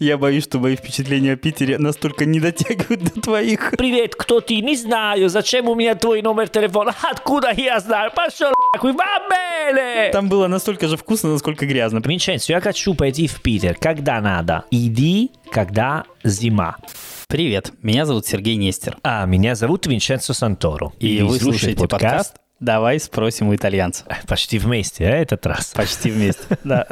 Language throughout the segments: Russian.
Я боюсь, что мои впечатления о Питере настолько не дотягивают до твоих. Привет, кто ты? Не знаю. Зачем у меня твой номер телефона? Откуда я знаю? Пошел нахуй, бабеле! Там было настолько же вкусно, насколько грязно. Винченцо, я хочу пойти в Питер. Когда надо? Иди, когда зима. Привет, меня зовут Сергей Нестер. А меня зовут Винченцо Санторо. И, вы слушаете подкаст «Давай спросим у итальянца». Почти вместе, а, этот раз? Почти вместе, да.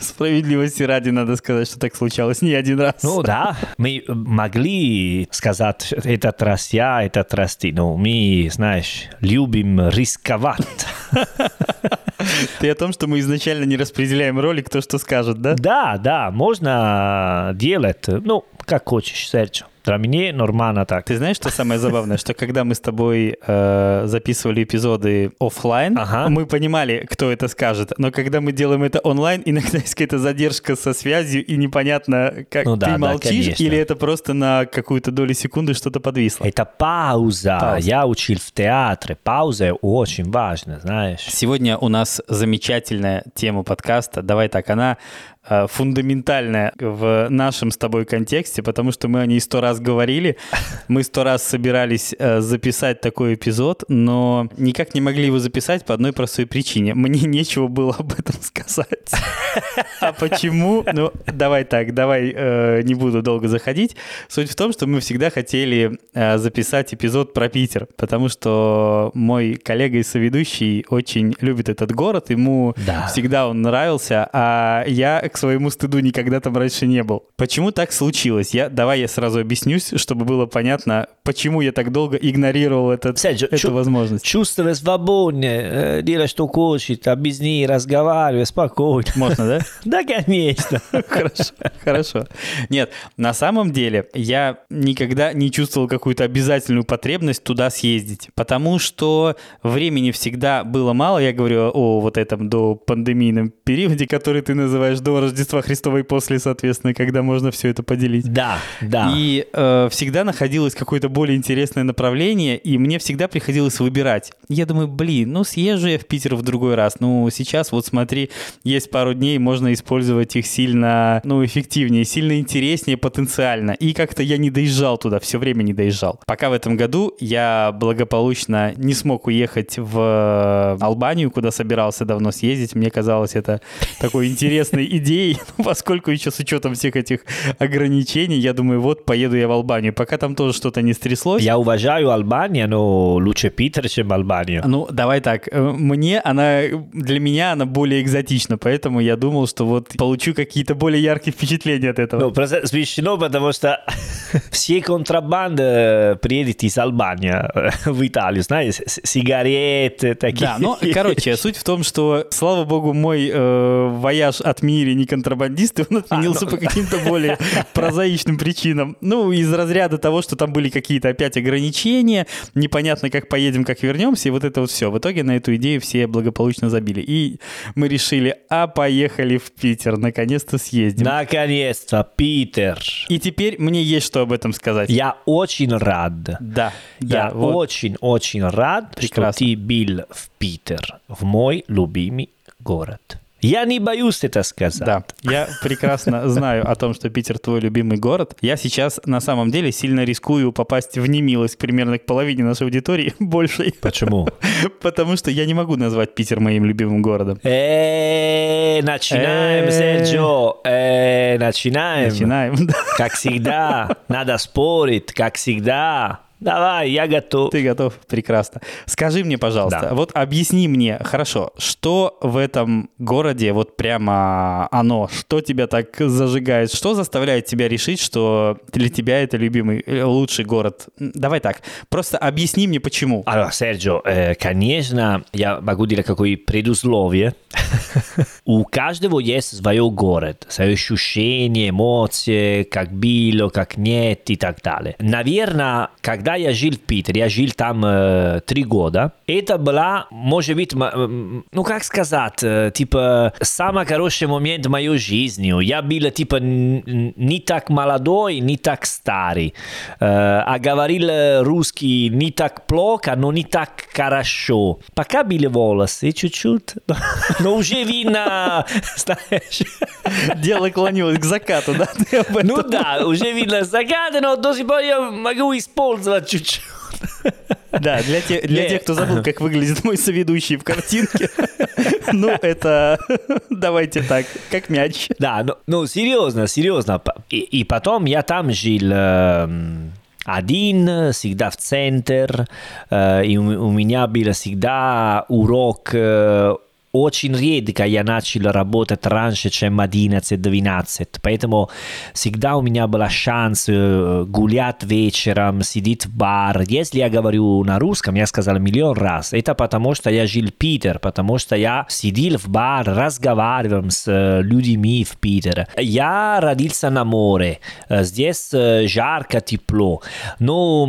Справедливости ради надо сказать, что так случалось не один раз. Ну да, мы могли сказать, этот раз я, этот раз ты, но мы, знаешь, любим рисковать. Ты о том, что мы изначально не распределяем роли, кто что скажет, да? Да, да, можно делать, ну, как хочешь, Серджо. Для меня нормально так. Ты знаешь, что самое забавное, что когда мы с тобой э, записывали эпизоды офлайн, Ага. мы понимали, кто это скажет, но когда мы делаем это онлайн, иногда есть какая-то задержка со связью и непонятно, как Ну да, ты да, молчишь конечно. или это просто на какую-то долю секунды что-то подвисло. Это пауза. Пауза. Я учил в театре. Пауза очень важна, знаешь. Сегодня у нас замечательная тема подкаста. Давай так, она фундаментальная в нашем с тобой контексте, потому что мы о ней сто раз говорили. Мы сто раз собирались э, записать такой эпизод, но никак не могли его записать по одной простой причине. Мне нечего было об этом сказать. А почему? Ну, давай так, давай э, не буду долго заходить. Суть в том, что мы всегда хотели э, записать эпизод про Питер, потому что мой коллега и соведущий очень любит этот город, ему Да. всегда он нравился, а я к своему стыду никогда там раньше не был. Почему так случилось? Я, давай я сразу объяснюсь, чтобы было понятно, почему я так долго игнорировал этот, Серджо, эту чу- возможность. Чувствовать свободно, э, делать что хочет, а без ней разговаривать спокойно. Можно, да? Да, конечно. Хорошо, хорошо. Нет, на самом деле я никогда не чувствовал какую-то обязательную потребность туда съездить, потому что времени всегда было мало. Я говорю о вот этом до пандемийном периоде, который ты называешь до Рождества Христова и после, соответственно, когда можно все это поделить. Да, да. И э, всегда находилось какое-то более интересное направление, и мне всегда приходилось выбирать. Я думаю, блин, ну съезжу я в Питер в другой раз. Ну сейчас вот смотри, есть пару дней, можно использовать их сильно, ну эффективнее, сильно интереснее потенциально. И как-то я не доезжал туда, все время не доезжал. Пока в этом году я благополучно не смог уехать в Албанию, куда собирался давно съездить. Мне казалось это такой интересной идеей, Ну, поскольку еще с учетом всех этих ограничений, я думаю, вот поеду я в Албанию. Пока там тоже что-то не стряслось. Я уважаю Албанию, но лучше Питер, чем Албанию. Ну, давай так, э, мне она, для меня она более экзотична, поэтому я думал, что вот получу какие-то более яркие впечатления от этого. Ну, просто смешно, потому что все контрабанды приедут из Албании э, в Италию, знаешь, сигареты такие. Да, ну, короче, суть в том, что, слава богу, мой э, вояж от мири не контрабандист, и он отменился ну. по каким-то более прозаичным причинам. Ну, из разряда того, что там были какие-то опять ограничения, непонятно, как поедем, как вернемся, и вот это вот все. В итоге на эту идею все благополучно забили. И мы решили, а поехали в Питер, наконец-то съездим. Наконец-то, Питер. И теперь мне есть что об этом сказать. Я очень рад. Да, Я да, вот. очень-очень рад, Прекрасно. что ты был в Питер, в мой любимый город. Я не боюсь это сказать. Да, я прекрасно знаю о том, что Питер твой любимый город. Я сейчас на самом деле сильно рискую попасть в немилость примерно к половине нашей аудитории, большей, Почему? потому что я не могу назвать Питер моим любимым городом. Э, начинаем, Э. Серджо. Э, начинаем. Начинаем. Как всегда, надо спорить, как всегда. Давай, я готов. Ты готов? Прекрасно. Скажи мне, пожалуйста, Да. вот объясни мне, хорошо, что в этом городе вот прямо оно, что тебя так зажигает, что заставляет тебя решить, что для тебя это любимый, э, лучший город? Давай так, просто объясни мне, почему. Allora, Sergio, э, конечно, я могу dire какое предусловие. У каждого есть свой город, свои ощущения, эмоции, как было, как нет и так далее. Наверное, когда когда я жил в Питере, я жил там э, три года, это была, может быть, ну как сказать, э, типа, самый хороший момент в моей жизни. Я был, типа, не так молодой, не так старый. Э, а говорил русский не так плохо, но не так хорошо. Пока были волосы чуть-чуть, но уже видно, знаешь... Дело клонилось к закату, да? Ну да, уже видно закат, но до сих пор я могу использовать чуть-чуть. Да, для, те, для тех, кто забыл, как выглядит мой соведущий в картинке, ну, это, давайте так, как мяч. Да, ну, ну серьезно, серьезно. И, и потом я там жил э, один, всегда в центр, э, и у, у меня был всегда урок э, очень редко я начал работать раньше, чем 11-12, поэтому всегда у меня был шанс э, гулять вечером, сидеть в бар. Если я говорю на русском, я сказал миллион раз, это потому что я жил в Питер, потому что я сидел в бар, разговаривал с э, людьми в Питере. Я родился на море, э, здесь жарко, тепло, но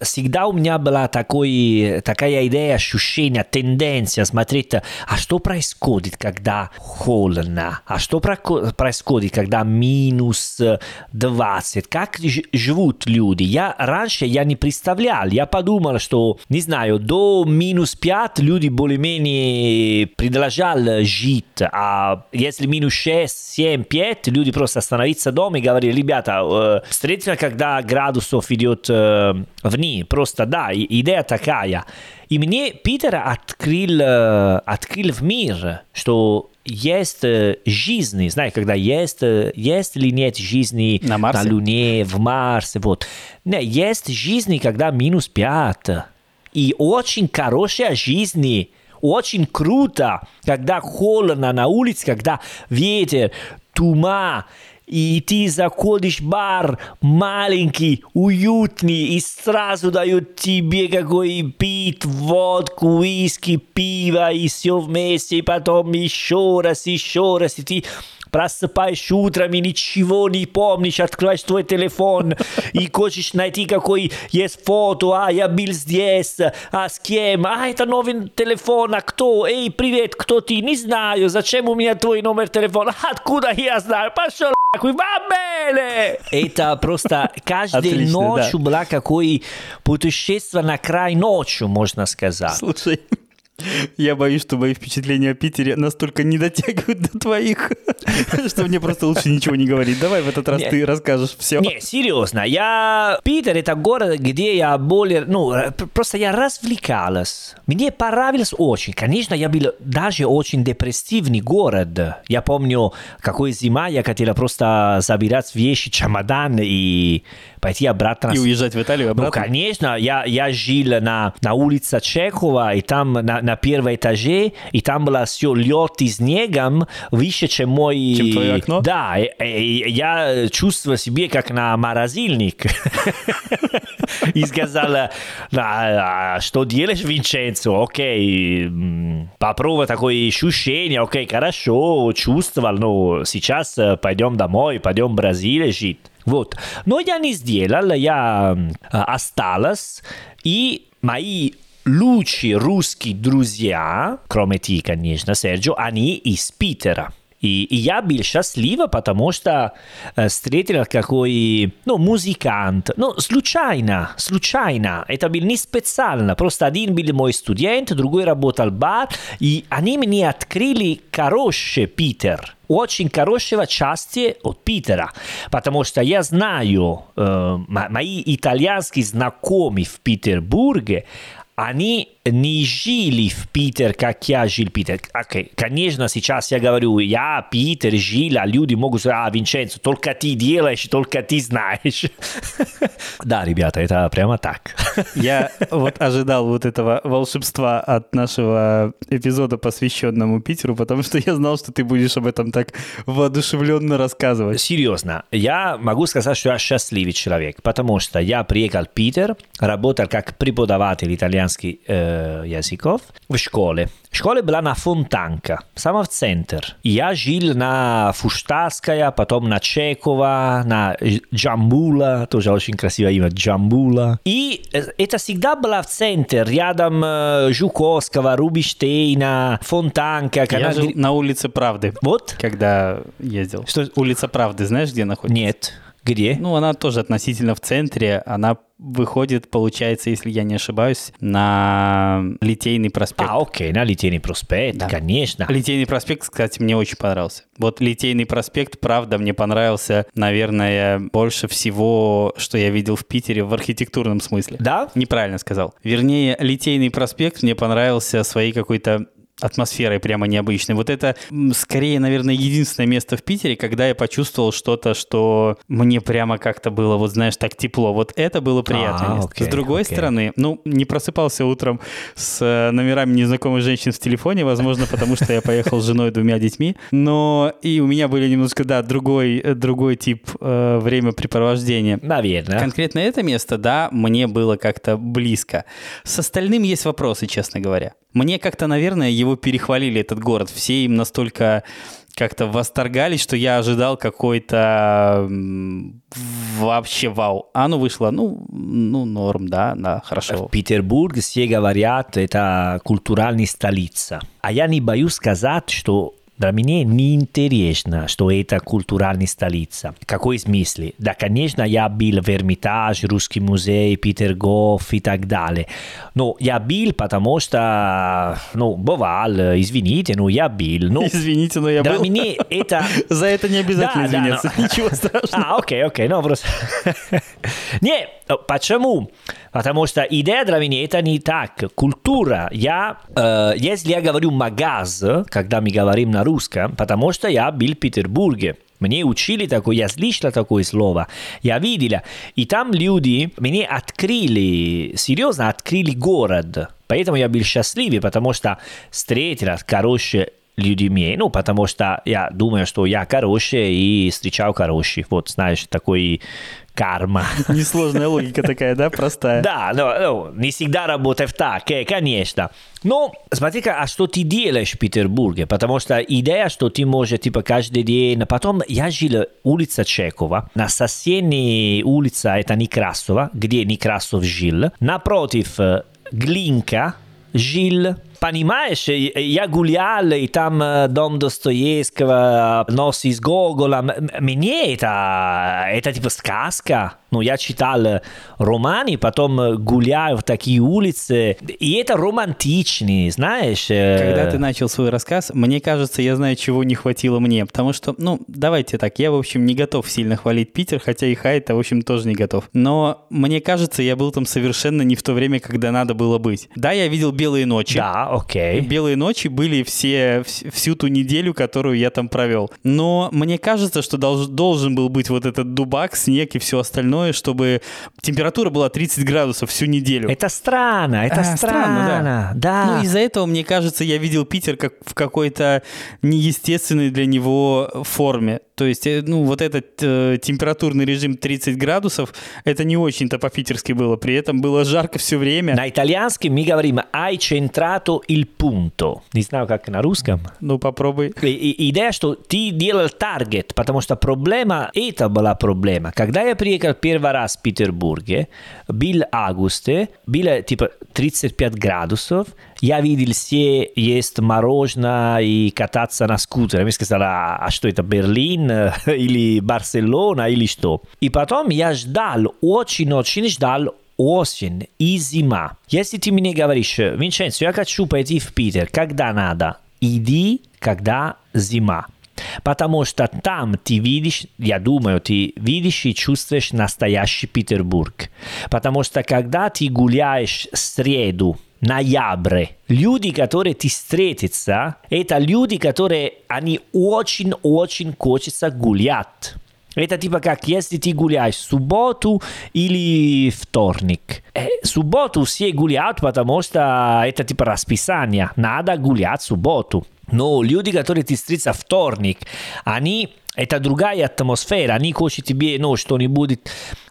всегда у меня была такой, такая идея, ощущение, тенденция смотреть, а что происходит, когда холодно? А что происходит, когда минус 20? Как живут люди? Я раньше я не представлял. Я подумал, что, не знаю, до минус 5 люди более-менее продолжали жить. А если минус 6, 7, 5, люди просто остановиться дома и говорили, ребята, встретимся, когда градусов идет вниз. Просто да, идея такая. И мне Питер открыл, открыл в мир, что есть жизнь, знаешь, когда есть, есть или нет жизни на, Марсе? на Луне, в Марсе, вот. Не, есть жизнь, когда минус пять. И очень хорошая жизнь, очень круто, когда холодно на улице, когда ветер, туман, и ты заходишь в бар маленький, уютный, и сразу дают тебе какой пить водку, виски, пиво, и все вместе, и потом еще раз, еще раз, и ты просыпаешь утром и ничего не помнишь, открываешь твой телефон и хочешь найти какой есть фото, а я был здесь, а с кем, а это новый телефон, а кто, эй, привет, кто ты, не знаю, зачем у меня твой номер телефона, откуда я знаю, пошел va bene! Это просто каждой ночью да. была какой путешествие на край ночью, можно сказать. Слушай, я боюсь, что мои впечатления о Питере настолько не дотягивают до твоих, что мне просто лучше ничего не говорить. Давай в этот раз ты расскажешь все. Не, серьезно, я... Питер — это город, где я более... Ну, просто я развлекалась. Мне понравилось очень. Конечно, я был даже очень депрессивный город. Я помню, какой зима я хотела просто забирать вещи, чемодан и пойти обратно. И уезжать в Италию обратно? Ну, конечно. Я, я жил на, на улице Чехова, и там на, на первом этаже, и там было все лед и снегом выше, чем мой... Чем твое окно? Да, и, и, я чувствовал себя как на морозильник. И сказала, а что делаешь, Винченцо? Окей, попробуй такое ощущение, окей, хорошо, чувствовал, но сейчас пойдем домой, пойдем в Бразилию жить. Вот. Но я не сделал, я осталась, и мои лучшие русские друзья, кроме ты, конечно, Серджио, они из Питера. И, и я был счастлив, потому что э, встретил какой, ну, музыкант. Ну, случайно, случайно. Это был не специально. Просто один был мой студент, другой работал в бар. И они мне открыли хороший Питер очень хорошего части от Питера, потому что я знаю, э, мои итальянские знакомые в Петербурге, они не жили в Питер, как я жил Питер. Okay. Конечно, сейчас я говорю, я Питер жил, а люди могут сказать, а, Винченцо, только ты делаешь, только ты знаешь. да, ребята, это прямо так. я вот ожидал вот этого волшебства от нашего эпизода, посвященному Питеру, потому что я знал, что ты будешь об этом так воодушевленно рассказывать. Серьезно, я могу сказать, что я счастливый человек, потому что я приехал в Питер, работал как преподаватель итальянский э, э, языков в школе. Школа была на Фонтанка, сама в центр. Я жил на Фуштарская, потом на Чекова, на Джамбула, тоже очень красивое имя, Джамбула. И это всегда было в центре, рядом Жуковского, Рубиштейна, Фонтанка. Я жил на улице Правды. Вот? Когда ездил. Что улица Правды, знаешь, где находится? Нет. Где? Ну, она тоже относительно в центре. Она выходит, получается, если я не ошибаюсь, на Литейный проспект. А, окей, на Литейный проспект, да. конечно. Литейный проспект, кстати, мне очень понравился. Вот Литейный проспект, правда, мне понравился, наверное, больше всего, что я видел в Питере в архитектурном смысле. Да? Неправильно сказал. Вернее, Литейный проспект мне понравился своей какой-то атмосферой прямо необычной. Вот это скорее, наверное, единственное место в Питере, когда я почувствовал что-то, что мне прямо как-то было, вот знаешь, так тепло. Вот это было приятное а. Окей, с другой окей. стороны, ну, не просыпался утром с э, номерами незнакомых женщин в телефоне, возможно, потому что я поехал с женой и двумя детьми, но и у меня были немножко, да, другой, э, другой тип э, времяпрепровождения. Наверное. Конкретно это место, да, мне было как-то близко. С остальным есть вопросы, честно говоря. Мне как-то, наверное, его перехвалили, этот город. Все им настолько как-то восторгались, что я ожидал какой-то вообще вау. А ну вышло, ну, ну норм, да, да, хорошо. В Петербург все говорят, это культуральная столица. А я не боюсь сказать, что для меня неинтересно, что это культуральная столица. Какой смысл? Да, конечно, я был в Эрмитаж, Русский музей, Петергоф и так далее. Но я был, потому что, ну, бывал, извините, но я был. Ну, извините, но я для был. меня это... За это не обязательно да, извиняться, да, но... ничего страшного. А, окей, окей, ну просто... Не, почему? Потому что идея для меня это не так. Культура. Я, э, если я говорю магаз, когда мы говорим на русском, потому что я был в Петербурге. Мне учили такое, я слышал такое слово, я видел. И там люди мне открыли, серьезно открыли город. Поэтому я был счастливый, потому что встретил хорошие людьми. Ну, потому что я думаю, что я хороший и встречал хороших. Вот, знаешь, такой карма. Несложная логика такая, да, простая? Да, но ну, не всегда работает так, э, конечно. Но смотри-ка, а что ты делаешь в Петербурге? Потому что идея, что ты можешь, типа, каждый день... Потом я жил улица Чекова, на соседней улице, это Некрасова, где Некрасов жил. Напротив Глинка жил понимаешь, я гулял, и там дом Достоевского, нос из Гогола. Мне это, это типа сказка. Ну, я читал романы, потом гуляю в такие улицы, и это романтичный, знаешь. Когда ты начал свой рассказ, мне кажется, я знаю, чего не хватило мне, потому что, ну, давайте так, я, в общем, не готов сильно хвалить Питер, хотя и Хайта, в общем, тоже не готов. Но мне кажется, я был там совершенно не в то время, когда надо было быть. Да, я видел «Белые ночи». Да, окей. «Белые ночи» были все, всю ту неделю, которую я там провел. Но мне кажется, что долж, должен был быть вот этот дубак, снег и все остальное, остальное, чтобы температура была 30 градусов всю неделю. Это странно, это а, странно. странно да. да. Ну, из-за этого, мне кажется, я видел Питер как в какой-то неестественной для него форме. То есть, э, ну, вот этот э, температурный режим 30 градусов, это не очень-то по-питерски было. При этом было жарко все время. На итальянском мы говорим «hai centrato il punto». Не знаю, как на русском. Ну, попробуй. И, и, идея, что ты делал таргет, потому что проблема, это была проблема. Когда я приехал первый раз в Петербурге, был август, было типа 35 градусов, я видел все есть мороженое и кататься на скутере. Мне сказали, а, что это, Берлин или Барселона или что? И потом я ждал, очень-очень ждал осень и зима. Если ты мне говоришь, Винченцо, я хочу пойти в Питер, когда надо? Иди, когда зима. Потому что там ты видишь, я думаю, ты видишь и чувствуешь настоящий Петербург. Потому что когда ты гуляешь в среду, ноябре. Люди, которые ты встретятся, это люди, которые они очень-очень хочется гулять. Это типа как если ты гуляешь в субботу или вторник. Э, субботу все гуляют, потому что это типа расписание. Надо гулять в субботу. Но люди, которые ты встретятся вторник, они Это другая атмосфера. Они хотят тебе ну, что-нибудь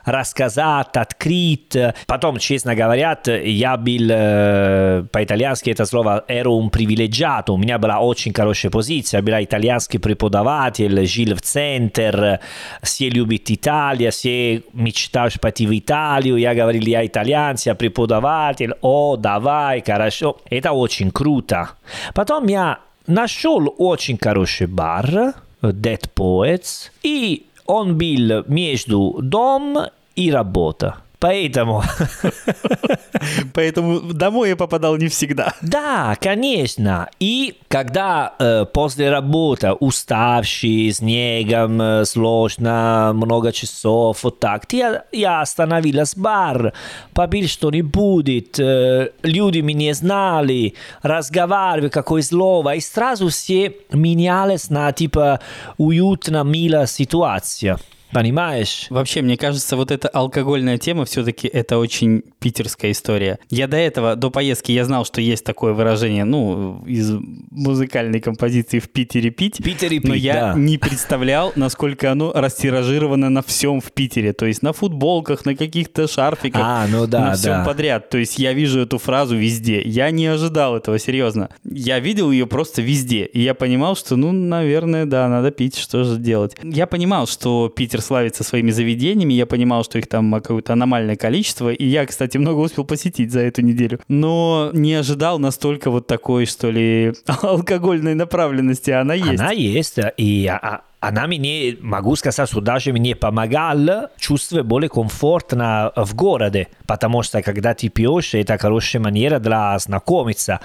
рассказать, открыть. Потом, честно говоря, я был, э, по-итальянски это слово «ero un privilegiato». У меня была очень хорошая позиция. Я был итальянский преподаватель, жил в центр, все любят Италию, все мечтают пойти в Италию. Я говорил, я итальянец, я преподаватель. О, давай, хорошо. Это очень круто. Потом я нашел очень хороший бар, Dead Poets, и он был между дом и работа. Поэтому... Поэтому домой я попадал не всегда. Да, конечно. И когда э, после работы уставший, снегом, э, сложно, много часов, вот так, я, я остановилась в бар, попил что-нибудь, э, люди меня знали, разговаривали, какое слово, и сразу все менялись на типа уютно, милая ситуация. Понимаешь? Вообще, мне кажется, вот эта алкогольная тема все-таки это очень питерская история. Я до этого, до поездки, я знал, что есть такое выражение, ну, из музыкальной композиции в Питере пить. Питере пить, Но я да. не представлял, насколько оно растиражировано на всем в Питере. То есть на футболках, на каких-то шарфиках. А, ну да, на всем да. подряд. То есть я вижу эту фразу везде. Я не ожидал этого, серьезно. Я видел ее просто везде. И я понимал, что, ну, наверное, да, надо пить, что же делать. Я понимал, что Питер славится своими заведениями, я понимал, что их там какое-то аномальное количество. И я, кстати, много успел посетить за эту неделю. Но не ожидал настолько вот такой, что ли, алкогольной направленности. Она есть. Она есть, и а, она мне, могу сказать, что даже мне помогала чувствовать более комфортно в городе, потому что когда ты пьешь, это хорошая манера для знакомиться.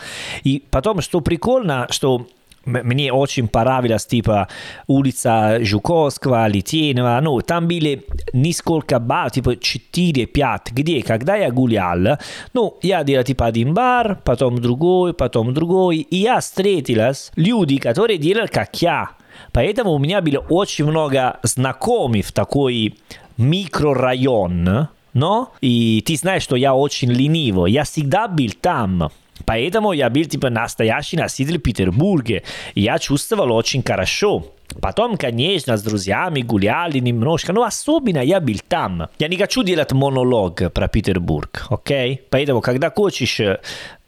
И потом, что прикольно, что мне очень понравилась, типа, улица Жуковского, Литейного, ну, там были несколько баров, типа 4-5, где, когда я гулял, ну, я делал, типа, один бар, потом другой, потом другой, и я встретилась люди, которые делали, как я. Поэтому у меня было очень много знакомых в такой микрорайон, но и ты знаешь, что я очень ленивый, я всегда был там. Поэтому я был типа настоящий носитель Петербурга. Я чувствовал очень хорошо. Потом, конечно, с друзьями гуляли немножко, но особенно я был там. Я не хочу делать монолог про Петербург, окей? Поэтому, когда хочешь,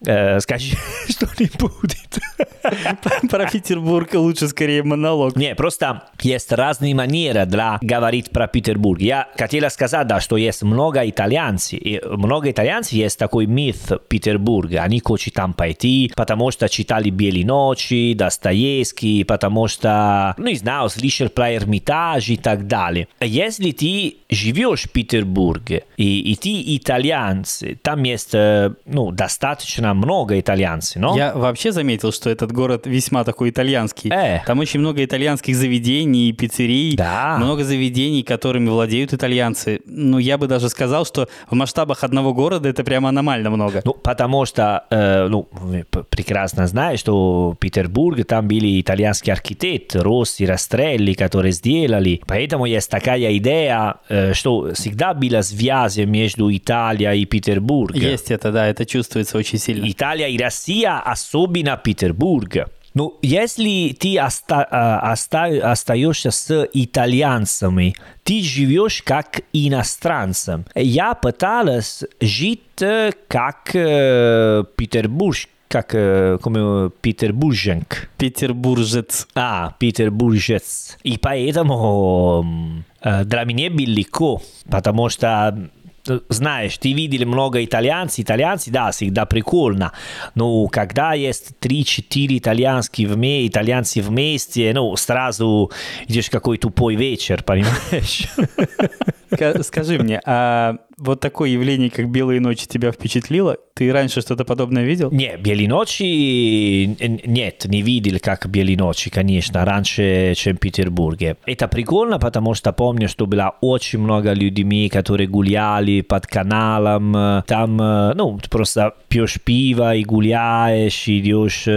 э, скажи что-нибудь. Про Петербург лучше скорее монолог. Не, просто есть разные манеры для говорить про Петербург. Я хотела сказать, да, что есть много итальянцев. И много итальянцев есть такой миф Петербурга. Они хотят там пойти, потому что читали «Белые ночи», Достоевский, потому что, ну, не знаю, слышал про Эрмитаж и так далее. Если ты живешь в Петербурге, и, и ты итальянец, там есть, э, ну, достаточно много итальянцев, но... Я вообще заметил, что этот город весьма такой итальянский. Э. Там очень много итальянских заведений, пиццерий, Да. много заведений, которыми владеют итальянцы. Ну, я бы даже сказал, что в масштабах одного города это прямо аномально много. Ну, потому что, э, ну, прекрасно знаете, что в Петербурге там были итальянские архитекты, Росси, Растрелли, которые сделали. Поэтому есть такая идея, э, что всегда была связь между Италией и Петербургом. Есть это, да, это чувствуется очень сильно. Италия и Россия, особенно Петербург. Ну, если ты оста- оста- остаешься с итальянцами, ты живешь как иностранцем. Я пыталась жить как э, петербург, как como петербурженк. Петербуржец. А, петербуржец. И поэтому для меня было легко, потому что знаешь, ты видел много итальянцев, итальянцы, да, всегда прикольно, но когда есть 3-4 итальянских вместе, итальянцы вместе, ну, сразу идешь какой тупой вечер, понимаешь? Ска- Скажи мне, а вот такое явление, как «Белые ночи» тебя впечатлило? Ты раньше что-то подобное видел? Не, «Белые ночи» нет, не видел, как «Белые ночи», конечно, раньше, чем в Петербурге. Это прикольно, потому что помню, что было очень много людей, которые гуляли под каналом. Там, э, ну, просто пьешь пиво и гуляешь, идешь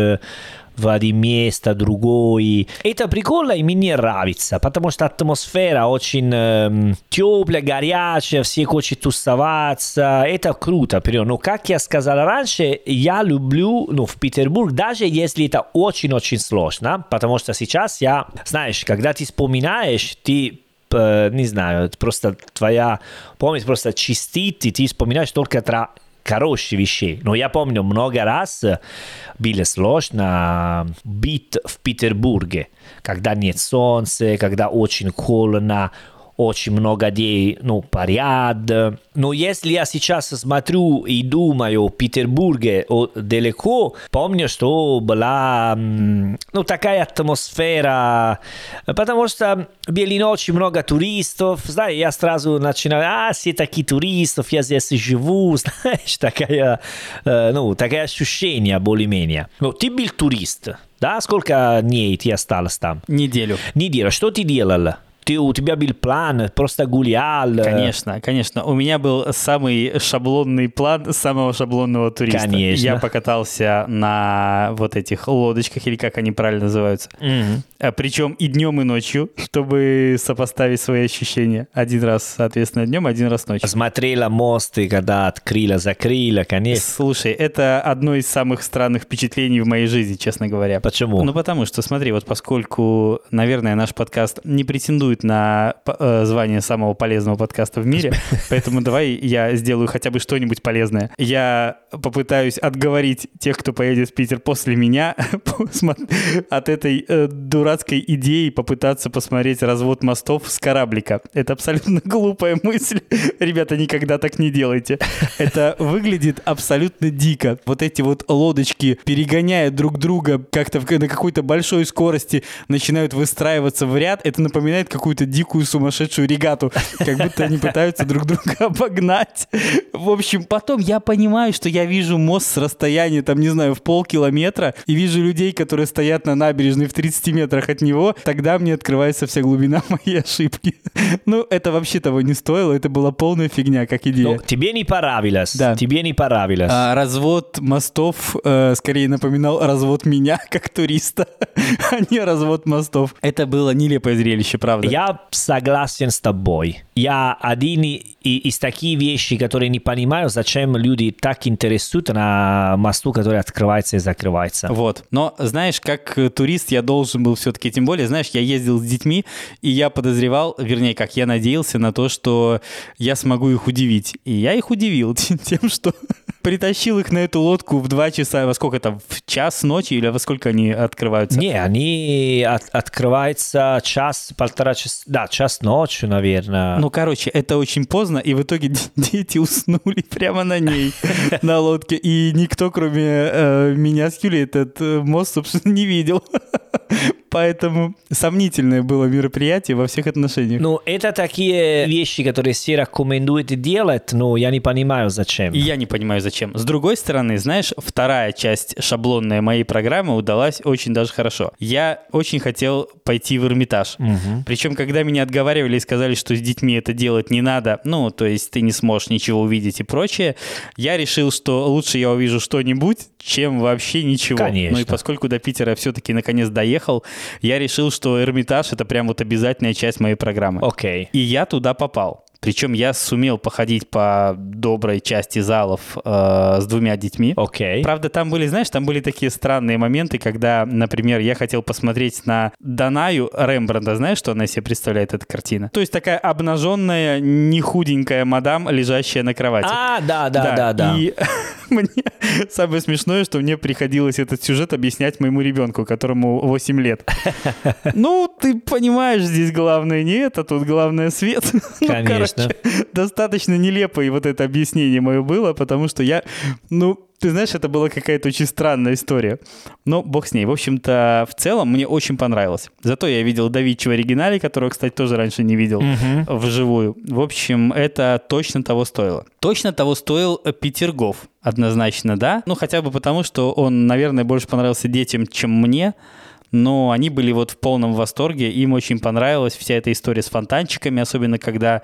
в один место, другой. Это прикольно и мне нравится, потому что атмосфера очень эм, теплая, горячая, все хотят тусоваться. Это круто. Но, как я сказал раньше, я люблю ну, в Петербург, даже если это очень-очень сложно, потому что сейчас я, знаешь, когда ты вспоминаешь, ты не знаю, просто твоя память просто чистит, и ты вспоминаешь только про хорошие вещи. Но я помню, много раз было сложно быть в Петербурге, когда нет солнца, когда очень холодно, очень много людей, ну, поряд. Но если я сейчас смотрю и думаю о Петербурге далеко, помню, что была, ну, такая атмосфера, потому что были очень много туристов, знаешь, я сразу начинаю, а, все такие туристов, я здесь живу, знаешь, такая, ну, такое ощущение более-менее. Но ты был турист, да? Сколько дней ты осталось там? Неделю. Неделю. Что ты делал? Ты, у тебя был план, просто гулял. Конечно, конечно. У меня был самый шаблонный план самого шаблонного туриста. Конечно. Я покатался на вот этих лодочках, или как они правильно называются. Угу. Причем и днем, и ночью, чтобы сопоставить свои ощущения. Один раз, соответственно, днем, один раз ночью. Смотрела мосты, когда открыла, закрыла, конечно. Слушай, это одно из самых странных впечатлений в моей жизни, честно говоря. Почему? Ну, потому что, смотри, вот поскольку, наверное, наш подкаст не претендует претендует на э, звание самого полезного подкаста в мире, поэтому давай я сделаю хотя бы что-нибудь полезное. Я попытаюсь отговорить тех, кто поедет в Питер после меня, от этой э, дурацкой идеи попытаться посмотреть развод мостов с кораблика. Это абсолютно глупая мысль. Ребята, никогда так не делайте. Это выглядит абсолютно дико. Вот эти вот лодочки, перегоняя друг друга как-то на какой-то большой скорости, начинают выстраиваться в ряд. Это напоминает какую какую-то дикую сумасшедшую регату, как будто они пытаются друг друга обогнать. В общем, потом я понимаю, что я вижу мост с расстояния, там, не знаю, в полкилометра, и вижу людей, которые стоят на набережной в 30 метрах от него, тогда мне открывается вся глубина моей ошибки. Ну, это вообще того не стоило, это была полная фигня, как идея. Но ну, тебе не понравилось. Да. Тебе не понравилось. А, развод мостов э, скорее напоминал развод меня, как туриста, а не развод мостов. Это было нелепое зрелище, правда. Я согласен с тобой. Я один из таких вещей, которые не понимаю, зачем люди так интересуются на мосту, который открывается и закрывается. Вот. Но знаешь, как турист я должен был все-таки, тем более, знаешь, я ездил с детьми, и я подозревал, вернее, как я надеялся на то, что я смогу их удивить. И я их удивил тем, что притащил их на эту лодку в два часа, во сколько там, в час ночи или во сколько они открываются? Не, они от, открываются час, полтора часа, да, час ночи, наверное. Ну, короче, это очень поздно, и в итоге дети уснули прямо на ней, на лодке, и никто, кроме э, меня с Юлей, этот э, мост, собственно, не видел. Поэтому сомнительное было мероприятие во всех отношениях. Ну, это такие вещи, которые все рекомендуют делать, но я не понимаю, зачем. И я не понимаю, зачем. С другой стороны, знаешь, вторая часть шаблонная моей программы удалась очень даже хорошо. Я очень хотел пойти в Эрмитаж. Угу. Причем, когда меня отговаривали и сказали, что с детьми это делать не надо, ну, то есть ты не сможешь ничего увидеть и прочее, я решил, что лучше я увижу что-нибудь, чем вообще ничего. Конечно. Ну и поскольку до Питера все-таки наконец доехал, я решил, что Эрмитаж — это прям вот обязательная часть моей программы. Окей. Okay. И я туда попал. Причем я сумел походить по доброй части залов э, с двумя детьми. Окей. Okay. Правда, там были, знаешь, там были такие странные моменты, когда, например, я хотел посмотреть на Данаю Рембранда. Знаешь, что она себе представляет, эта картина? То есть такая обнаженная, не худенькая мадам, лежащая на кровати. А, да, да, да, да. И мне самое смешное, что мне приходилось этот сюжет объяснять моему ребенку, которому 8 лет. Ну, ты понимаешь, здесь главное не это, тут главное свет. Ну, Конечно. Конечно. достаточно нелепое вот это объяснение мое было, потому что я, ну, ты знаешь, это была какая-то очень странная история. Но бог с ней. В общем-то, в целом мне очень понравилось. Зато я видел Давичи в оригинале, которого, кстати, тоже раньше не видел угу. вживую. В общем, это точно того стоило. Точно того стоил Петергоф. Однозначно, да. Ну, хотя бы потому, что он, наверное, больше понравился детям, чем мне но они были вот в полном восторге, им очень понравилась вся эта история с фонтанчиками, особенно когда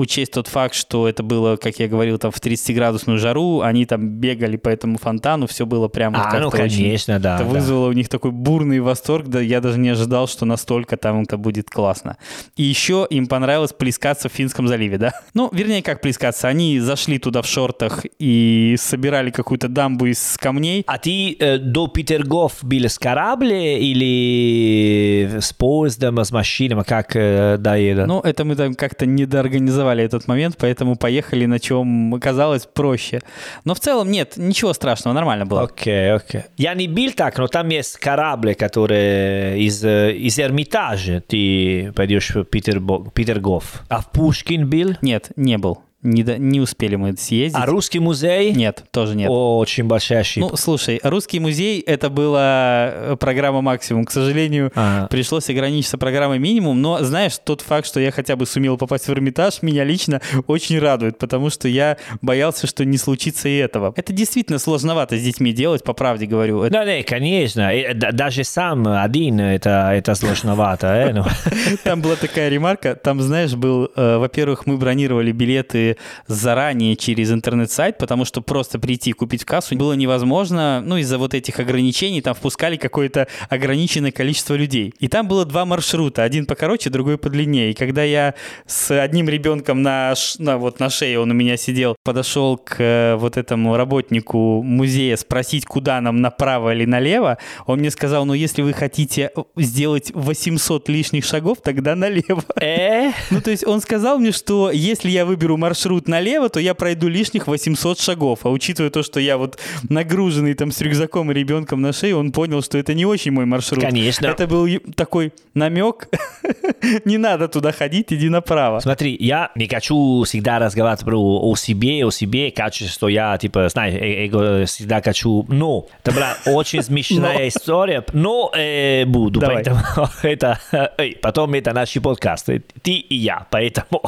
учесть тот факт, что это было, как я говорил, там в 30-градусную жару, они там бегали по этому фонтану, все было прямо а, ну, конечно, очень... да. Это да. вызвало у них такой бурный восторг, да я даже не ожидал, что настолько там это будет классно. И еще им понравилось плескаться в Финском заливе, да? Ну, вернее, как плескаться, они зашли туда в шортах и собирали какую-то дамбу из камней. А ты э, до Петергоф был с корабля или с поездом, с машиной, как э, доедет? Ну, это мы там как-то недоорганизовали этот момент, поэтому поехали на чем оказалось проще. Но в целом нет, ничего страшного, нормально было. Окей, окей. Я не был так, но там есть корабль, который из, из Эрмитажа ты пойдешь в Питербо, Питергоф. А в Пушкин был? Нет, не был. Не, до, не успели мы съездить. А русский музей? Нет, тоже нет. Очень большая ошибка. Ну, слушай, русский музей это была э, программа максимум. К сожалению, ага. пришлось ограничиться программой минимум. Но знаешь, тот факт, что я хотя бы сумел попасть в Эрмитаж, меня лично очень радует, потому что я боялся, что не случится и этого. Это действительно сложновато с детьми делать, по правде говорю. Да, да, конечно. Даже сам один это, это сложновато. Э? Ну. Там была такая ремарка. Там, знаешь, был, э, во-первых, мы бронировали билеты заранее через интернет-сайт, потому что просто прийти купить в кассу было невозможно, ну, из-за вот этих ограничений, там впускали какое-то ограниченное количество людей. И там было два маршрута, один покороче, другой подлиннее. И когда я с одним ребенком на, на, вот на шее, он у меня сидел, подошел к э, вот этому работнику музея спросить, куда нам направо или налево, он мне сказал, ну, если вы хотите сделать 800 лишних шагов, тогда налево. Э? Ну, то есть он сказал мне, что если я выберу маршрут маршрут налево, то я пройду лишних 800 шагов. А учитывая то, что я вот нагруженный там с рюкзаком и ребенком на шее, он понял, что это не очень мой маршрут. Конечно. Это был такой намек. не надо туда ходить, иди направо. Смотри, я не хочу всегда разговаривать про о себе, о себе, качество, я, типа, знаешь, эго всегда хочу. Но это была очень смешная история, но э, буду, Давай. поэтому это... Эй, потом это наши подкасты, ты и я, поэтому...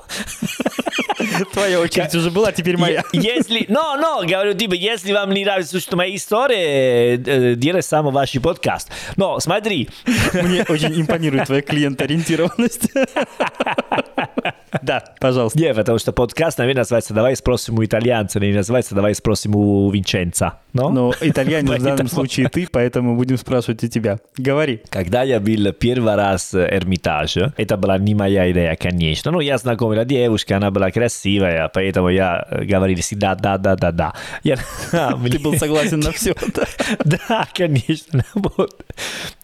Твоя очередь уже была, теперь моя. Если, но, но, говорю, типа, если вам не нравится слушать мои истории, делай сам ваш подкаст. Но смотри. Мне очень импонирует твоя клиент-ориентированность. Да, пожалуйста. Не, потому что подкаст, наверное, называется «Давай спросим у итальянца», не называется «Давай спросим у Винченца». Но, но итальянец в данном случае ты, поэтому будем спрашивать у тебя. Говори. Когда я был первый раз в Эрмитаже, это была не моя идея, конечно. Но я знакомила девушка, она была красивая, поэтому я говорил всегда «да, да, да, да». Я, Ты был согласен на все, да? Да, конечно. Вот.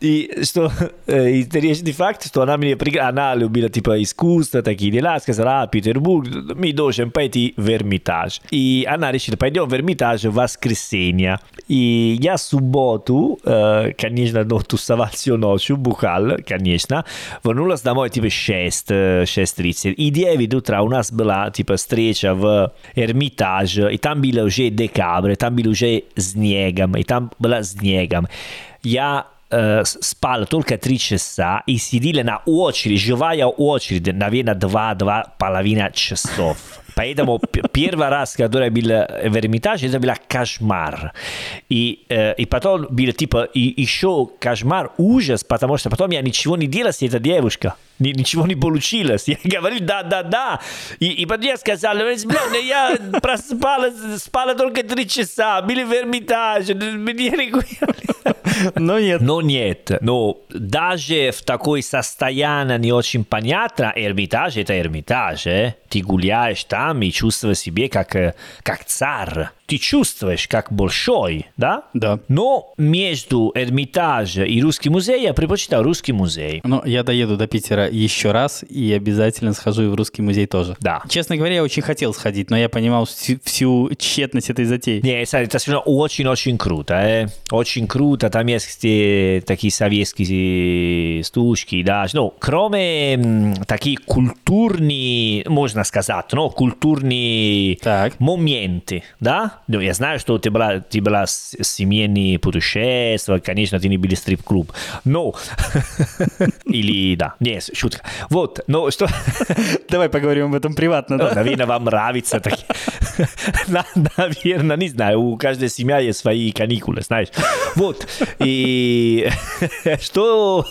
И что э, интересный факт, что она мне она любила типа искусство, такие дела, сказала, а, Петербург, мы должен пойти в Эрмитаж. И она решила, пойдем в Эрмитаж в воскресенье. И я субботу, э, конечно, ну, тусовал всю ночь, бухал, конечно, вернулась домой типа 6, 6.30. И 9 утра у нас была типа встреча в Эрмитаж, и там было уже декабрь, там было уже снегом, и там было снегом. Я э, спал только три часа и сидели на очередь, живая очередь, наверное, два-два половина часов. Поэтому первый раз, я был в Эрмитаже, это был кошмар. И, и потом был типа и еще кошмар, ужас, потому что потом я ничего не делал с этой девушкой. Ничего не получилось. Я говорил, да, да, да. И, и потом я сказал, блин, я проспала, спала только три часа, были в Эрмитаже, мне но нет. Но нет. Но даже в такой состоянии не очень понятно, Эрмитаж это Эрмитаж. Э? Ты гуляешь там и чувствуешь себя как, как царь. Ты чувствуешь как большой, да? Да. Но между Эрмитаж и Русский музей я предпочитаю Русский музей. Но я доеду до Питера еще раз и обязательно схожу и в Русский музей тоже. Да. Честно говоря, я очень хотел сходить, но я понимал всю, всю тщетность этой затеи. Не, это, это очень-очень круто. Э? Очень круто. Там есть такие советские штучки, да. Ну, кроме таких культурные, можно сказать, ну, культурные так. моменты, да? Ну, я знаю, что ты была, ты была семейные путешествия, конечно, ты не были стрип-клуб, но... Или, да, нет, шутка. Вот, но что... Давай поговорим об этом приватно, да? Наверное, вам нравится такие... Наверное, не знаю, у каждой семьи есть свои каникулы, знаешь. Вот. И что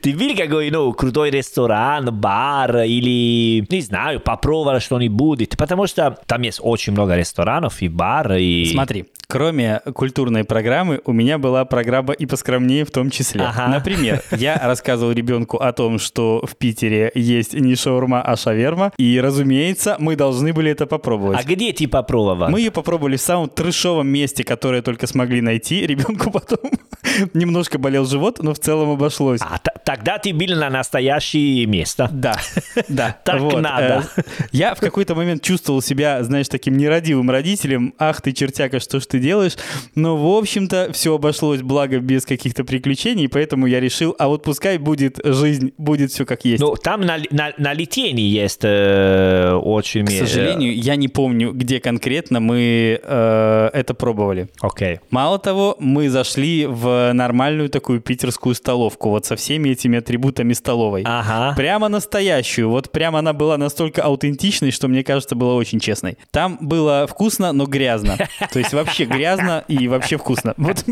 ты видел какой, ну, крутой ресторан, бар или, не знаю, попробовал что-нибудь? Потому что там есть очень много ресторанов и бар. И... Смотри, кроме культурной программы, у меня была программа и поскромнее в том числе. Ага. Например, я рассказывал ребенку о том, что в Питере есть не шаурма, а шаверма. И, разумеется, мы должны были это попробовать. А где ты попробовал? Мы ее попробовали в самом трешовом месте, которое только смогли найти. Ребенку потом немножко болел живот, но в целом обошлось. А, тогда ты был на настоящее место. Да, да. Так надо. Э, Я в какой-то момент чувствовал себя, знаешь, таким нерадивым родителем. Ах ты, чертяка, что ж ты делаешь? Но, в общем-то, все обошлось, благо, без каких-то приключений, поэтому я решил, а вот пускай будет жизнь, будет все как есть. Ну, там на, на, на Литейне есть э, очень... К сожалению, я не помню, где конкретно мы э, это пробовали. Окей. Мало того, мы зашли в нормальную такую питерскую столовку, вот со всеми этими атрибутами столовой. Ага. Прямо настоящую. Вот прямо она была настолько аутентичной, что мне кажется, была очень честной. Там было вкусно, но грязно. То есть вообще грязно и вообще вкусно. Вот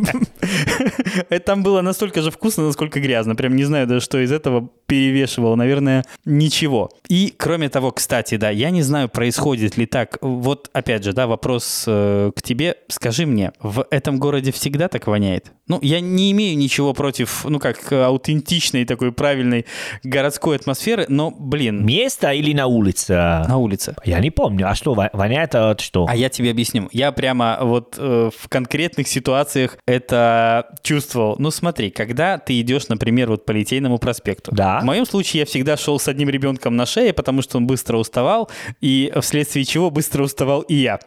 это там было настолько же вкусно, насколько грязно. Прям не знаю даже, что из этого перевешивало. Наверное, ничего. И кроме того, кстати, да, я не знаю, происходит ли так. Вот опять же, да, вопрос э, к тебе. Скажи мне, в этом городе всегда так воняет? Ну, я не имею ничего против, ну как, аутентичной такой правильной городской атмосферы, но, блин, Место или на улице? на улице. Я не помню. А что, во- воняет от что? А я тебе объясню. Я прямо вот э, в конкретных ситуациях это чувствовал. Ну смотри, когда ты идешь, например, вот по Литейному проспекту. Да. В моем случае я всегда шел с одним ребенком на шее, потому что он быстро уставал, и вследствие чего быстро уставал и я.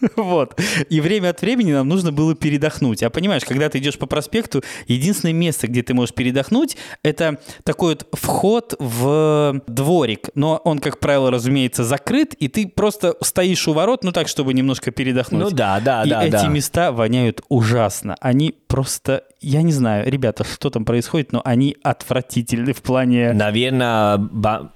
Вот. И время от времени нам нужно было передохнуть. А понимаешь, когда ты идешь по проспекту, единственное место, где ты можешь передохнуть, это такой вот вход в дворик. Но он, как правило, разумеется, закрыт, и ты просто стоишь у ворот, ну так, чтобы немножко передохнуть. Ну да, да, и да, эти да. места воняют ужасно. Они просто... Я не знаю, ребята, что там происходит, но они отвратительны в плане... Наверное,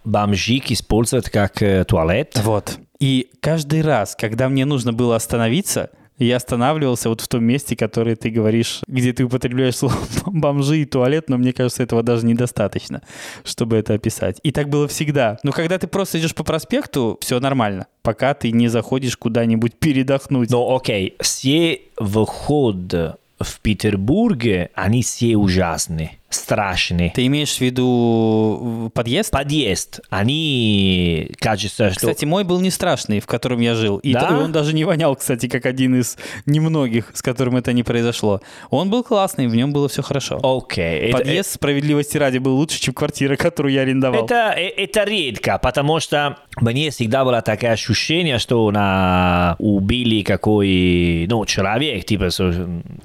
бомжик используют как э, туалет. Вот. И каждый раз, когда мне нужно было остановиться, я останавливался вот в том месте, которое ты говоришь, где ты употребляешь слово бомжи и туалет, но мне кажется, этого даже недостаточно, чтобы это описать. И так было всегда. Но когда ты просто идешь по проспекту, все нормально, пока ты не заходишь куда-нибудь передохнуть. Ну окей, все вход в Петербурге, они все ужасные, страшные. Ты имеешь в виду подъезд? Подъезд, они, кажется, что... Кстати, мой был не страшный, в котором я жил. И Да? и он даже не вонял, кстати, как один из немногих, с которым это не произошло. Он был классный, в нем было все хорошо. Окей, это- Подъезд, справедливости ради, был лучше, чем квартира, которую я арендовал. Это, это редко, потому что мне всегда было такое ощущение, что на убили какой, ну, человек, типа, что,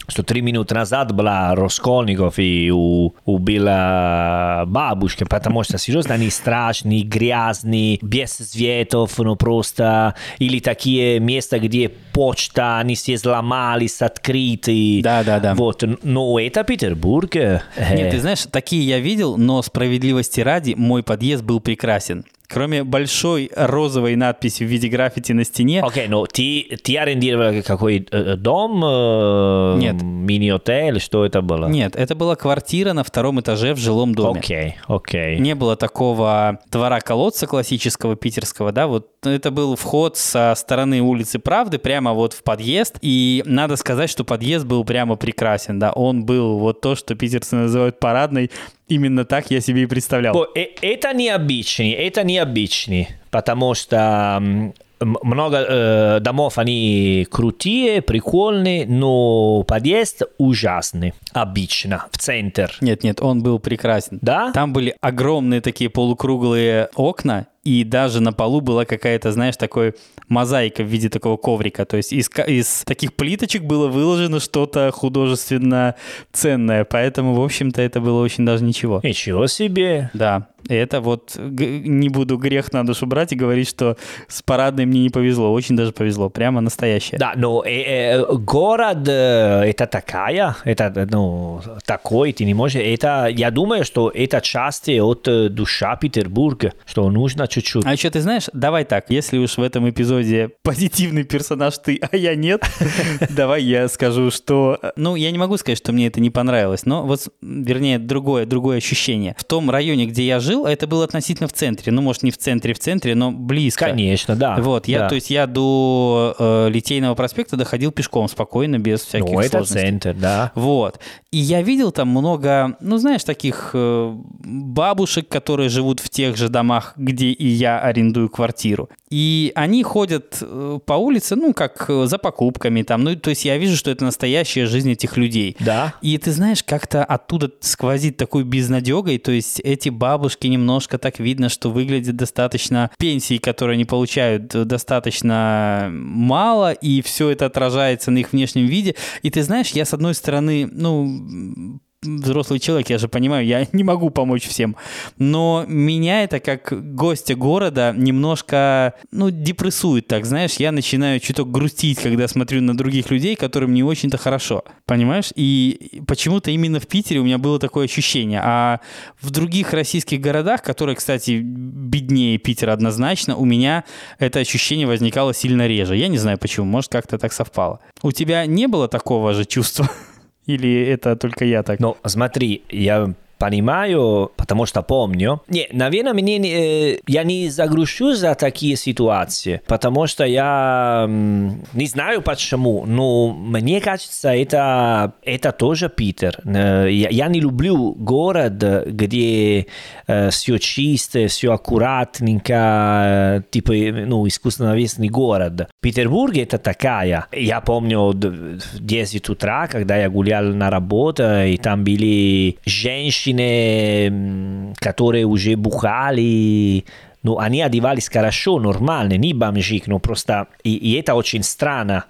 что три минуты назад была Роскольников и у- убила бабушка, потому что, серьезно, они страшные, грязные, без цветов, ну, просто, или такие места, где почта, они все сломались, открыты. Да, да, да. Вот, но это Петербург. Нет, ты знаешь, такие я видел, но справедливости ради, мой подъезд был прекрасен. Кроме большой розовой надписи в виде граффити на стене, Окей, ну ты, ты арендировал какой э, дом? э, Нет. Мини-отель? Что это было? нет, это была квартира на втором этаже в жилом доме. Окей, окей. Не было такого двора-колодца классического питерского, да, вот это был вход со стороны улицы Правды прямо вот в подъезд, и надо сказать, что подъезд был прямо прекрасен, да, он был вот то, что питерцы называют парадной, именно так я себе и представлял. Э, Это необычный, это необычный, потому что много э, домов, они крутые, прикольные, но подъезд ужасный, обычно, в центр. Нет, нет, он был прекрасен. Да? Там были огромные такие полукруглые окна, и даже на полу была какая-то, знаешь, такой мозаика в виде такого коврика. То есть из, из таких плиточек было выложено что-то художественно ценное. Поэтому, в общем-то, это было очень даже ничего. Ничего себе. Да. Это вот не буду грех на душу брать и говорить, что с парадной мне не повезло. Очень даже повезло. Прямо настоящее. Да, но э, э, город э, это такая, это ну, такой, ты не можешь. Это, я думаю, что это часть от э, душа Петербурга, что нужно чуть-чуть. А еще ты знаешь, давай так, если уж в этом эпизоде позитивный персонаж ты, а я нет, давай я скажу, что... Ну, я не могу сказать, что мне это не понравилось, но вот, вернее, другое, другое ощущение. В том районе, где я жил, это было относительно в центре. Ну, может, не в центре, в центре, но близко. Конечно, да. Вот, я, да. то есть я до э, Литейного проспекта доходил пешком спокойно, без всяких Ну, это сложностей. центр, да. Вот. И я видел там много, ну, знаешь, таких э, бабушек, которые живут в тех же домах, где и я арендую квартиру. И они ходят э, по улице, ну, как э, за покупками там. Ну, то есть я вижу, что это настоящая жизнь этих людей. Да. И ты знаешь, как-то оттуда сквозит такой безнадегой, то есть эти бабушки немножко так видно, что выглядят достаточно, пенсии, которые они получают, э, достаточно мало, и все это отражается на их внешнем виде. И ты знаешь, я с одной стороны, ну, взрослый человек, я же понимаю, я не могу помочь всем. Но меня это как гостя города немножко, ну, депрессует, так, знаешь, я начинаю чуток грустить, когда смотрю на других людей, которым не очень-то хорошо, понимаешь? И почему-то именно в Питере у меня было такое ощущение. А в других российских городах, которые, кстати, беднее Питера однозначно, у меня это ощущение возникало сильно реже. Я не знаю почему, может, как-то так совпало. У тебя не было такого же чувства? Или это только я так? Но смотри, я понимаю, потому что помню. Не, наверное, мне, э, я не загрущу за такие ситуации, потому что я не знаю почему, но мне кажется, это, это тоже Питер. Э, Я, я не люблю город, где э, все чисто, все аккуратненько, типа, ну, искусственно город. Петербург это такая. Я помню д- в 10 утра, когда я гулял на работу, и там были женщины, м, которые уже бухали, ну, они одевались хорошо, нормально, не бомжик, но просто... И, и это очень странно,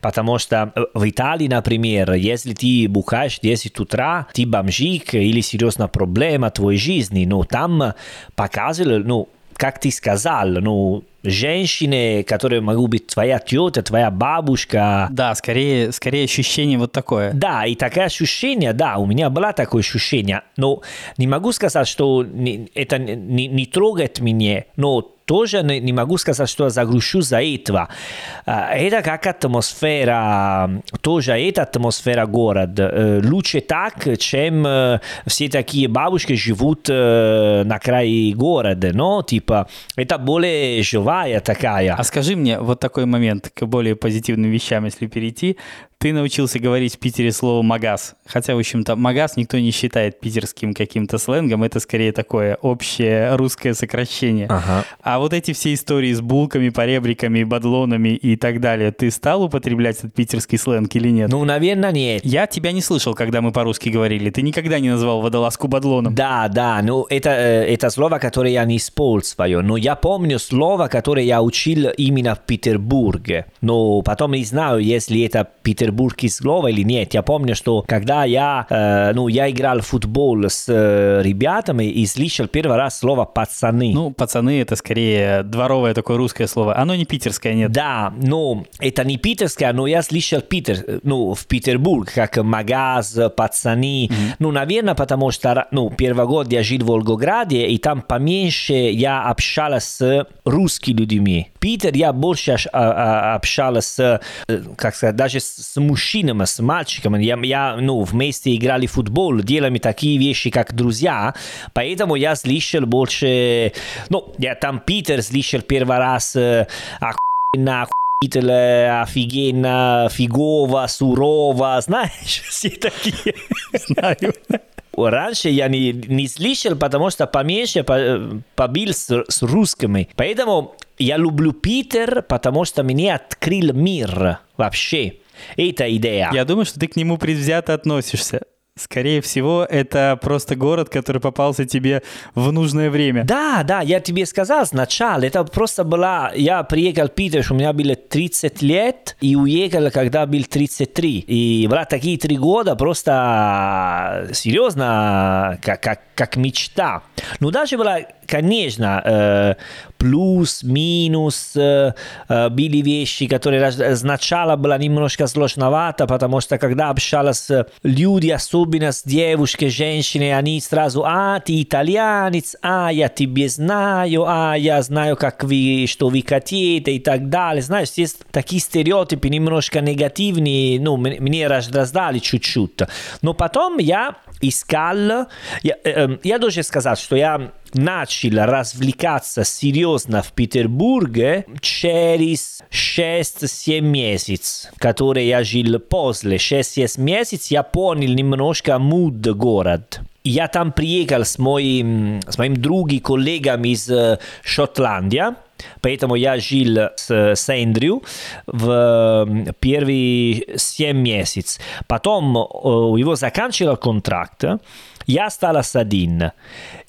Потому что в Италии, например, если ты бухаешь в 10 утра, ты бомжик или серьезная проблема твоей жизни, но там показывали, ну, как ты сказал, ну, женщины, которые могут быть твоя тетя, твоя бабушка. Да, скорее, скорее ощущение вот такое. Да, и такое ощущение, да, у меня было такое ощущение, но не могу сказать, что не- это не, не трогает меня, но тоже не, не могу сказать, что я загрущу за этого. Это как атмосфера, тоже это атмосфера города. Э, Лучше так, чем все такие бабушки живут на крае города, но типа это более живая такая. А скажи мне, вот такой момент к более позитивным вещам, если перейти. Ты научился говорить в Питере слово «магаз». Хотя, в общем-то, «магаз» никто не считает питерским каким-то сленгом. Это скорее такое общее русское сокращение. Ага. А вот эти все истории с булками, поребриками, бадлонами и так далее, ты стал употреблять этот питерский сленг или нет? Ну, наверное, нет. Я тебя не слышал, когда мы по-русски говорили. Ты никогда не назвал водолазку бадлоном. Да, да, ну это, э, это слово, которое я не использую, но я помню слово, которое я учил именно в Петербурге. Но потом не знаю, если это петербургское слово или нет. Я помню, что когда я, э, ну, я играл в футбол с э, ребятами и слышал первый раз слово «пацаны». Ну, пацаны, это скорее дворовое такое русское слово. Оно не питерское, нет. Да, но это не питерское, но я слышал Питер, ну, в Петербург, как магаз, пацаны. Ну, наверное, потому что, ну, первый год я жил в Волгограде, и там поменьше я общался с русскими людьми. Питер я больше а- а- общался с, э, как сказать, даже с мужчинами, с мальчиками. Я, я, ну, вместе играли в футбол, делали такие вещи, как друзья, поэтому я слышал больше, ну, я там Питер слышал первый раз э, охуенно, охуительно, офигенно, фигово, сурово, знаешь, все такие. Знаю. Раньше я не, не слышал, потому что поменьше по- побил с, с русскими. Поэтому я люблю Питер, потому что мне открыл мир вообще. Это идея. Я думаю, что ты к нему предвзято относишься. Скорее всего, это просто город, который попался тебе в нужное время. Да, да, я тебе сказал сначала, это просто была... Я приехал в Питер, у меня было 30 лет, и уехал, когда был 33. И была такие три года просто серьезно, как, как, как мечта. Но даже была, конечно, э, плюс, минус, э, э, вещи, которые сначала было немножко сложновато, потому что когда общалась люди, особенно с девушкой, женщиной, они сразу, а, ты итальянец, а, я тебе знаю, а, я знаю, как вы, что вы хотите и так далее. Знаешь, есть такие стереотипы немножко негативные, ну, мне раздражали чуть-чуть. Но потом я искал, я, э, я должен сказать, что я начал развлекаться серьезно в Петербурге через 6-7 месяцев, которые я жил после 6-7 месяцев, я понял немножко муд город. Я там приехал с моим, с моим другом, коллегами из Шотландии, Поэтому я жил с, с Эндрю в первые 7 месяцев. Потом у него заканчивал контракт, я стал один.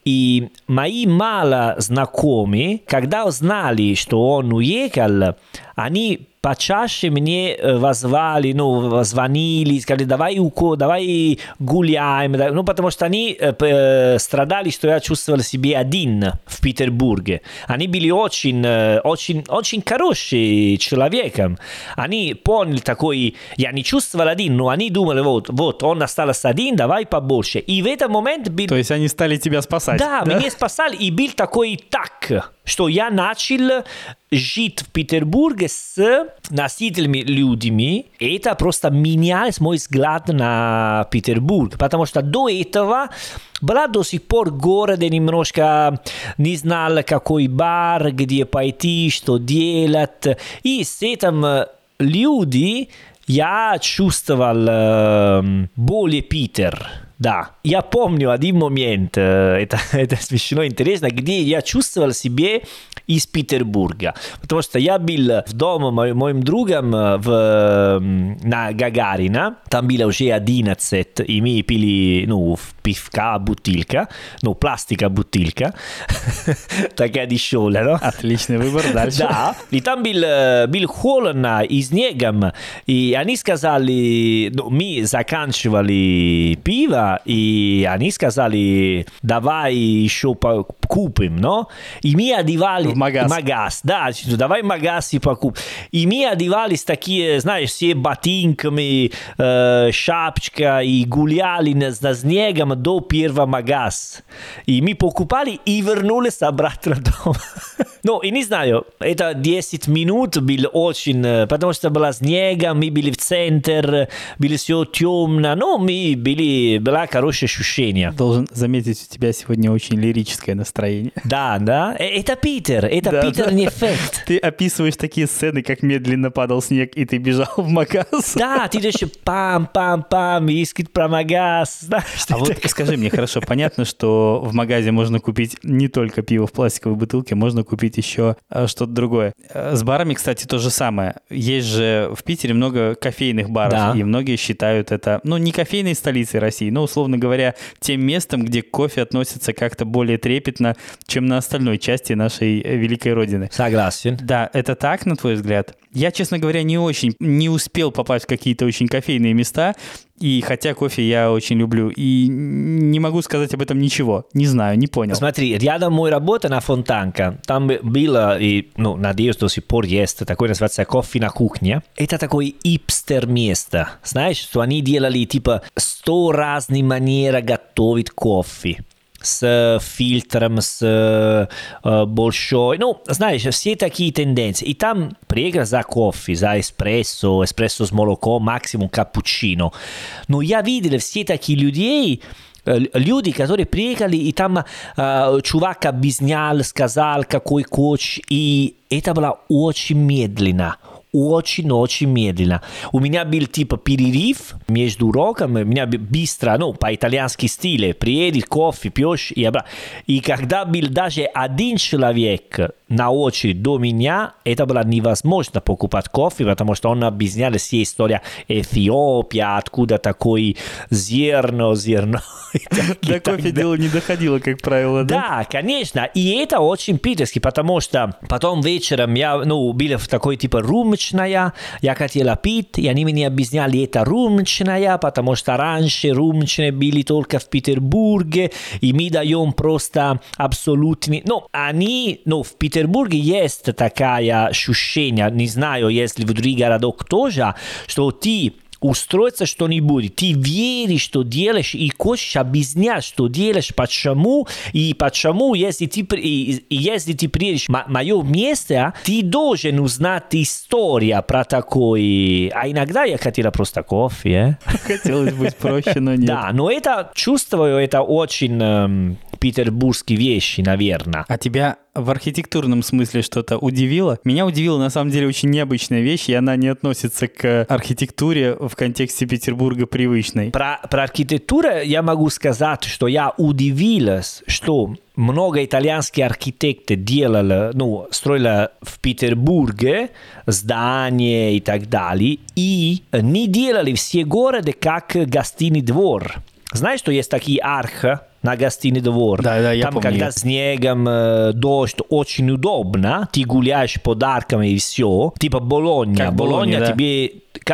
И мои мало знакомые, когда узнали, что он уехал, они почаще мне позвали, ну, звонили, сказали, давай, уко, давай гуляем, ну, потому что они э, страдали, что я чувствовал себя один в Петербурге. Они были очень, очень, очень хорошие человеком. Они поняли такой, я не чувствовал один, но они думали, вот, вот, он остался один, давай побольше. И в этот момент был... То есть они стали тебя спасать? Да, да? меня спасали, и был такой так, что я начал жить в Петербурге с носителями людьми. И это просто менялось мой взгляд на Петербург. Потому что до этого была до сих пор город немножко не знал, какой бар, где пойти, что делать. И с этим люди я чувствовал э, более Питер. Да, я помню один момент, это, это смешно интересно, где я чувствовал себе из Петербурга. Потому что я был в доме мо- моим другом в, на Гагарина, там было уже 11, и мы пили ну, пивка бутылка, ну, пластика бутылка, такая дешевая, no? Отличный выбор, дальше. Да, и там был, был холодно и снегом, и они сказали, ну, мы заканчивали пиво, и они сказали, давай еще купим, но? И мы одевали... В магаз. Магаз, да, давай магаз и покуп. И мы одевались такие, знаешь, все ботинками, э, шапочка, и гуляли на, на снегом до первого магаз. И мы покупали и вернулись обратно дома. ну, и не знаю, это 10 минут было очень, потому что было снега, мы были в центр, было все темно, но мы были, была хорошее ощущение. Должен заметить, у тебя сегодня очень лирическое настроение. Да, да, это Питер, это да, Питер да. эффект. Ты описываешь такие сцены, как медленно падал снег, и ты бежал в магаз. Да, ты еще пам-пам-пам, искать про магаз. Знаешь, а вот так... скажи мне, хорошо, понятно, что в магазе можно купить не только пиво в пластиковой бутылке, можно купить еще э, что-то другое. Э, с барами, кстати, то же самое. Есть же в Питере много кофейных баров, да. и многие считают это, ну, не кофейной столицей России, но, условно говоря, тем местом, где кофе относится как-то более трепетно, чем на остальной части нашей великой родины. Согласен. Да, это так, на твой взгляд? Я, честно говоря, не очень, не успел попасть в какие-то очень кофейные места, и хотя кофе я очень люблю, и не могу сказать об этом ничего, не знаю, не понял. Смотри, рядом мой работа на Фонтанка, там было, и, ну, надеюсь, до сих пор есть, такое называется кофе на кухне. Это такое ипстер место, знаешь, что они делали типа 100 разных манер готовить кофе с фильтром, с э, большой. Ну, знаешь, все такие тенденции. И там приехал за кофе, за эспрессо, эспрессо с молоком, максимум капучино. Но я видел все такие людей, люди, которые приехали, и там э, чувак объяснял, сказал, какой коч, и это было очень медленно, очень-очень медленно. У меня был типа перерыв между уроками, у меня быстро, ну, по-итальянски стиле, приедешь, кофе, пьешь и обратно. И когда был даже один человек на очередь до меня, это было невозможно покупать кофе, потому что он объяснял все история Эфиопия, откуда такой зерно, зерно. До кофе дело не доходило, как правило, да? Да, конечно. И это очень питерский, потому что потом вечером я, ну, был в такой типа румочная, я хотела пить, и они мне объясняли, это румочная, потому что раньше румочные были только в Петербурге, и мы даем просто абсолютный... Ну, они, ну, в Петербурге есть такая ощущение, не знаю, если в других городах тоже, что ты устроиться что-нибудь, ты веришь, что делаешь, и хочешь объяснять, что делаешь, почему, и почему, если ты, и, и если ты приедешь в мое место, ты должен узнать историю про такой... А иногда я хотела просто кофе. Хотелось быть проще, но нет. Да, но это, чувствую, это очень эм, петербургские вещи, наверное. А тебя в архитектурном смысле что-то удивило? Меня удивила на самом деле очень необычная вещь, и она не относится к архитектуре в контексте Петербурга привычной. Про, про архитектуру я могу сказать, что я удивилась, что много итальянских архитекторов делали, ну, строили в Петербурге здания и так далее, и не делали все города как гостиный двор. Знаешь, что есть такие архи, на гостиный двор. Да, да, я Там, помню. когда снегом, э, дождь, очень удобно. Ты гуляешь подарками и все. Типа Болонья. Как Болонья Болонья, да. тебе...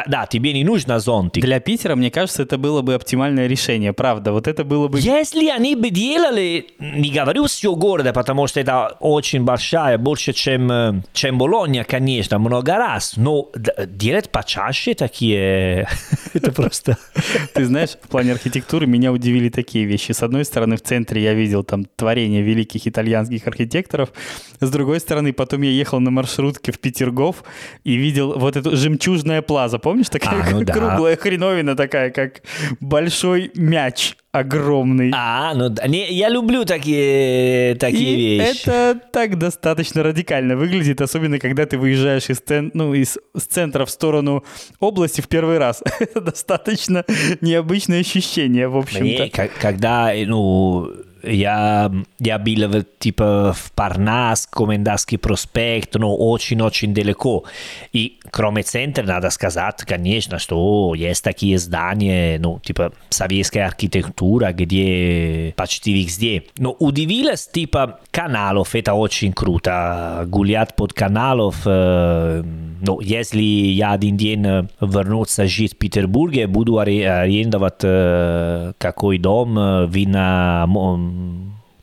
Да, тебе не нужно зонтик. Для Питера, мне кажется, это было бы оптимальное решение, правда. Вот это было бы... Если они бы делали, не говорю все города, потому что это очень большая, больше, чем, э, чем Болонья, конечно, много раз, но делать почаще такие, это просто... Ты знаешь, в плане архитектуры меня удивили такие вещи. С одной стороны, в центре я видел там творение великих итальянских архитекторов. С другой стороны, потом я ехал на маршрутке в Петергоф и видел вот эту жемчужная плаза. Помнишь, такая А, ну да. круглая хреновина такая, как большой мяч огромный. А, ну не, я люблю такие, такие И вещи. это так достаточно радикально выглядит, особенно когда ты выезжаешь из, цен- ну, из с центра в сторону области в первый раз. Это достаточно необычное ощущение, в общем-то. Мне, когда, ну, я, я был в, типа в Парнас, Комендантский проспект, ну, очень-очень далеко. И кроме центра, надо сказать, конечно, что есть такие здания, ну, типа советская архитектура, где почти везде. Но удивилась, типа, каналов, это очень круто. Гулять под каналов, э, ну, если я один день э, вернуться жить в Петербурге, буду аре- арендовать э, какой дом э, вина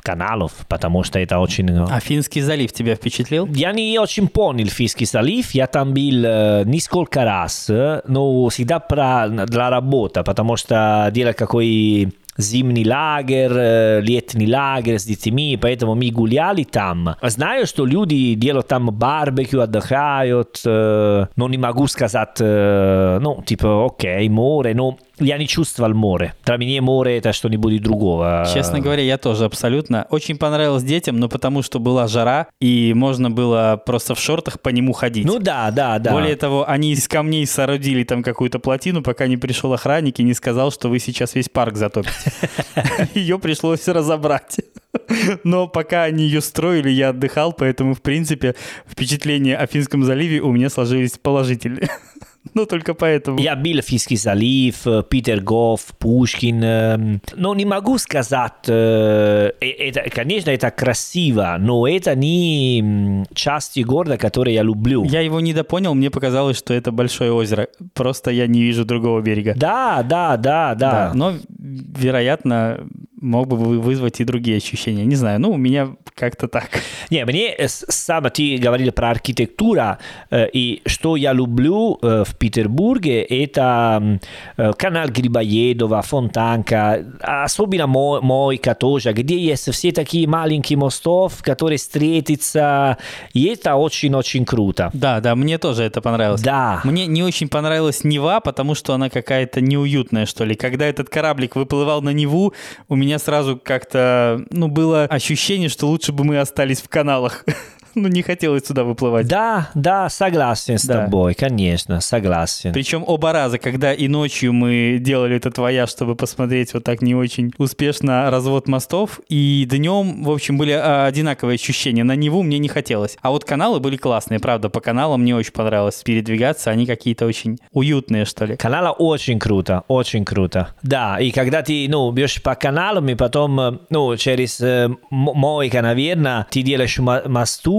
каналов, потому что это очень... э, А Финский залив тебя впечатлил? я не очень понял Финский залив, я там был э, несколько раз, э, но всегда про, для работы, потому что делать какой зимний лагерь, э, летний лагерь с детьми, поэтому мы гуляли там. Знаю, что люди делают там барбекю, отдыхают, э, но не могу сказать, э, ну, типа, окей, море, но я не чувствовал море. Для меня море это что-нибудь другого. Честно говоря, я тоже абсолютно. Очень понравилось детям, но потому что была жара, и можно было просто в шортах по нему ходить. Ну да, да, да. Более того, они из камней соорудили там какую-то плотину, пока не пришел охранник и не сказал, что вы сейчас весь парк затопите. Ее пришлось разобрать. Но пока они ее строили, я отдыхал, поэтому, в принципе, впечатления о Финском заливе у меня сложились положительные. Ну, только поэтому. Я был в Финский залив, э, Петергоф, Пушкин. эм, Но не могу сказать, э, э, это, конечно, это красиво, но это не м, части города, которые я люблю. Я его недопонял, мне показалось, что это большое озеро. Просто я не вижу другого берега. Да, да, да, да. Да, но, вероятно, мог бы вы- вызвать и другие ощущения. Не знаю, ну, у меня как-то так. Не, мне э, с- сам ты говорил про архитектуру, э, и что я люблю э, в Петербурге, это э, канал Грибоедова, Фонтанка, особенно мо- Мойка тоже, где есть все такие маленькие мостов, которые встретятся, и это очень-очень круто. Да, да, мне тоже это понравилось. Да. Мне не очень понравилась Нева, потому что она какая-то неуютная, что ли. Когда этот кораблик выплывал на Неву, у меня сразу как-то, ну, было ощущение, что лучше бы мы остались в каналах. ну, не хотелось туда выплывать. Да, да, согласен с Да. тобой, конечно, согласен. Причем оба раза, когда и ночью мы делали этот вояж, чтобы посмотреть вот так не очень успешно развод мостов, и днем, в общем, были а, одинаковые ощущения. На Неву мне не хотелось. А вот каналы были классные, правда, по каналам мне очень понравилось передвигаться, они какие-то очень уютные, что ли. Канала очень круто, очень круто. Да, и когда ты, ну, бьешь по каналам, и потом, э, ну, через э, мойка, наверное, ты делаешь мо-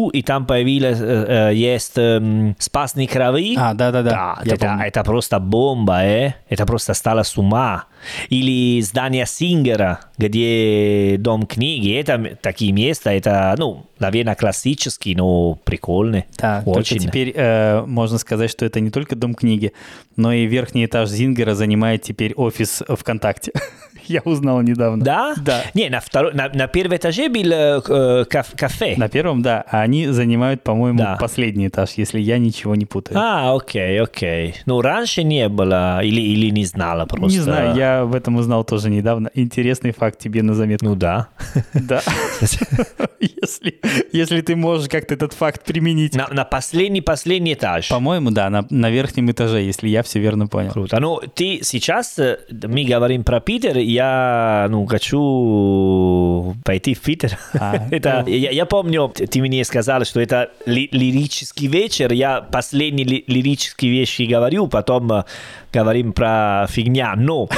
и там появилось, э, э, есть эм, спасные крови. А, да-да-да, Да, я это, помню. это просто бомба, э? Это просто стало с ума. Или здание Сингера, где дом книги. Это такие места, это, ну, наверное, классические, но прикольные. Да, очень. только теперь э, можно сказать, что это не только дом книги, но и верхний этаж Зингера занимает теперь офис ВКонтакте. Я узнал недавно. Да? Да. Не, на, второй, на, на первом этаже был э, э, каф- кафе. На первом, да, а они занимают, по-моему, Да. последний этаж, если я ничего не путаю. А, окей, окей. Ну, раньше не было, или, или не знала просто. Не знаю, я об этом узнал тоже недавно. Интересный факт тебе на заметку. Ну да. Да. Если, если ты можешь как-то этот факт применить. На, на последний, последний этаж. По-моему, да, на, на верхнем этаже, если я все верно понял. Круто. Ну, ты сейчас, э, мы говорим про Питер, я, ну, хочу пойти в Питер. А, это, я, я помню, ты мне сказал, что это ли- лирический вечер, я последние ли- лирические вещи говорю, потом э, говорим про фигня, но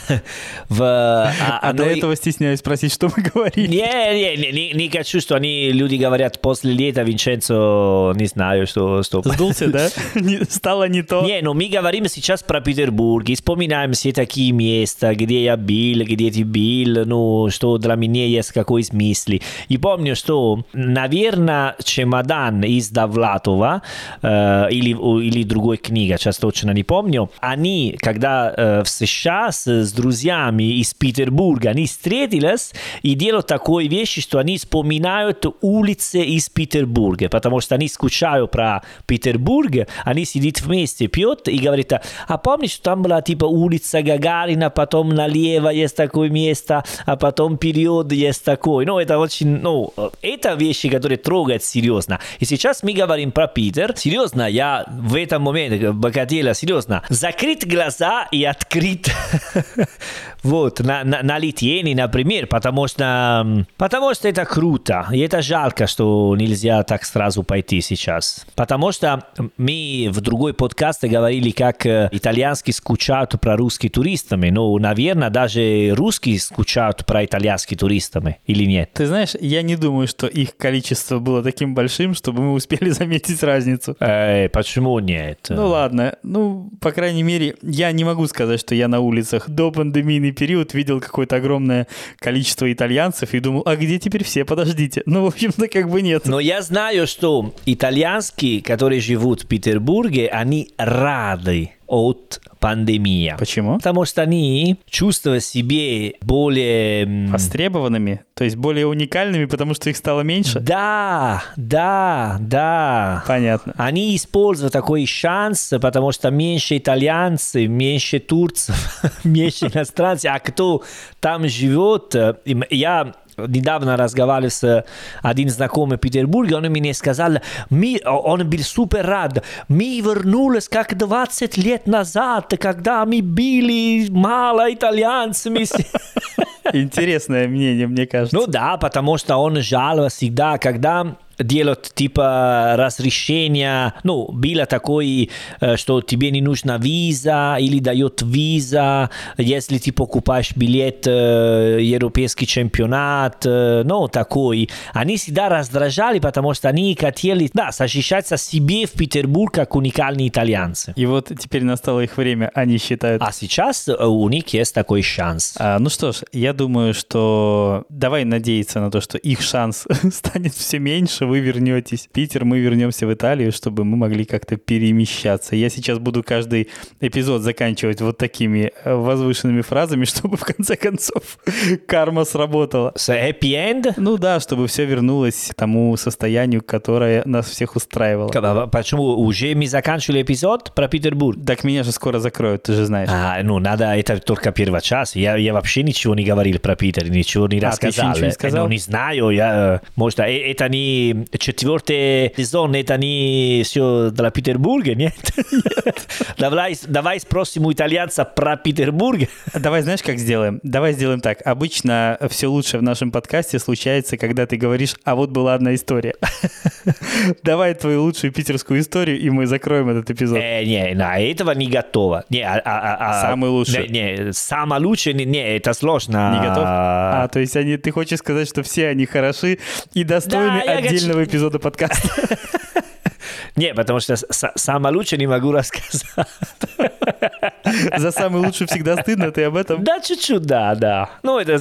в... а- А до этого стесняюсь спросить, что мы говорили. Не, не, не, не, хочу, что они, люди говорят, после лета Винченцо, не знаю, что... что... Сдулся, да? Стало не то. Не, но мы говорим сейчас про Петербург, и вспоминаем все такие места, где я был, где ты был, ну, что для меня есть какой смысл. И помню, что, наверное, чемодан из Довлатова э, или, или другой книга, сейчас точно не помню, они, когда э, в США с, с друзьями из Петербурга, они встретились и делают такой вещи, что они вспоминают улицы из Петербурга, потому что они скучают про Петербург, они сидят вместе, пьют и говорят, а помнишь, там была типа улица Гагарина, потом налево есть такое место, а потом период есть такой. Ну, это очень, ну, это вещи, которые трогают серьезно. И сейчас мы говорим про Питер. Серьезно, я в этом моменте хотела, серьезно, закрыть глаза и открыть вот, на, на, на Литьене, например, потому что, потому что это круто. И это жалко, что нельзя так сразу пойти сейчас. Потому что мы в другой подкасте говорили, как э, итальянские скучают про русских туристами. Ну, наверное, даже русские скучают про итальянских туристами. Или нет? Ты знаешь, я не думаю, что их количество было таким большим, чтобы мы успели заметить разницу. Э, почему нет? Ну ладно, ну, по крайней мере, я не могу сказать, что я на улицах до пандемийный период видел какое-то огромное количество итальянцев и думал, а где теперь все, подождите. Ну, в общем-то, как бы нет. Но я знаю, что итальянские, которые живут в Петербурге, они рады от пандемии. Почему? Потому что они чувствуют себе более... Востребованными, то есть более уникальными, потому что их стало меньше? Да, да, да. Понятно. Они используют такой шанс, потому что меньше итальянцев, меньше турцев, меньше иностранцев. А кто там живет, э, я недавно разговаривал с один знакомый в Петербурге, он мне сказал, мы, он был супер рад, мы вернулись как 20 лет назад, когда мы были мало итальянцами. Интересное мнение, мне кажется. Ну да, потому что он жаловался всегда, когда делают типа разрешения, ну, было такое, что тебе не нужна виза или дает виза, если ты покупаешь билет э, европейский чемпионат, э, ну, такой. Они всегда раздражали, потому что они хотели, да, защищаться себе в Петербург как уникальные итальянцы. И вот теперь настало их время, они считают. А сейчас э, у них есть такой шанс. А, ну что ж, я думаю, что давай надеяться на то, что их шанс станет все меньше, вы вернетесь в Питер, мы вернемся в Италию, чтобы мы могли как-то перемещаться. Я сейчас буду каждый эпизод заканчивать вот такими э, возвышенными фразами, чтобы в конце концов карма сработала. С happy end? Ну да, чтобы все вернулось к тому состоянию, которое нас всех устраивало. К- Почему уже мы заканчивали эпизод про Петербург? Так меня же скоро закроют, ты же знаешь. А, ну, надо, это только первый час. Я, я вообще ничего не говорил про Питер, ничего не А, ты еще ничего не Э, сказал? Ну, не знаю, я, э, может, это не четвертый сезон это не все для Петербурга, нет? Давай, давай спросим у итальянца про Петербург. Давай знаешь, как сделаем? Давай сделаем так. Обычно все лучше в нашем подкасте случается, когда ты говоришь, а вот была одна история. Давай твою лучшую питерскую историю, и мы закроем этот эпизод. Э, не, на этого не готово. Не, а, а, а, Самый лучший. Не, не, самый лучший, не, не, это сложно. Не готов? А, то есть они, ты хочешь сказать, что все они хороши и достойны Да, я отдельного эпизода подкаста? Не, потому что с- самое лучшее не могу рассказать. За самый лучший всегда стыдно, ты об этом? Да, чуть-чуть, да, да. Ну, это...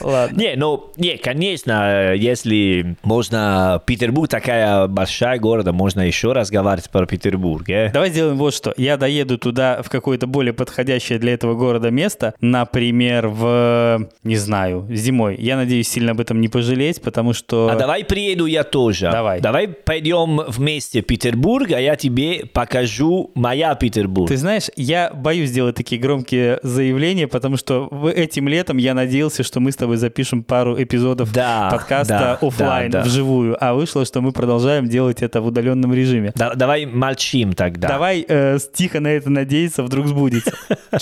Ладно. Не, ну, не, конечно, если можно... Петербург такая большая города, можно еще разговаривать про Петербург, э? Давай сделаем вот что. Я доеду туда в какое-то более подходящее для этого города место, например, в, не знаю, зимой. Я надеюсь сильно об этом не пожалеть, потому что... А давай приеду я тоже. Давай. Давай пойдем вместе в Петербург, а я тебе покажу моя Петербург. Ты знаешь, я боюсь делать такие громкие заявления, потому что этим летом я надеялся, что мы с тобой запишем пару эпизодов Да, подкаста да, оффлайн, да, да. вживую, а вышло, что мы продолжаем делать это в удаленном режиме. Да- давай молчим тогда. Давай э, тихо на это надеяться, вдруг сбудется.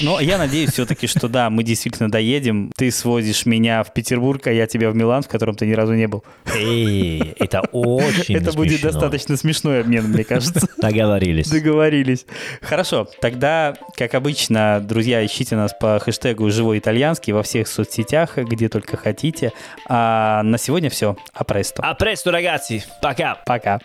Но я надеюсь все-таки, что да, мы действительно доедем. Ты свозишь меня в Петербург, а я тебя в Милан, в котором ты ни разу не был. Эй, это очень Это будет достаточно смешной обмен, мне кажется. Договорились. Договорились. Хорошо, тогда, как обычно, друзья, ищите нас по хэштегу «Живой итальянский» во всех соцсетях, где только хотите. А на сегодня все. А престо. А presto ragazzi, пока. Пока.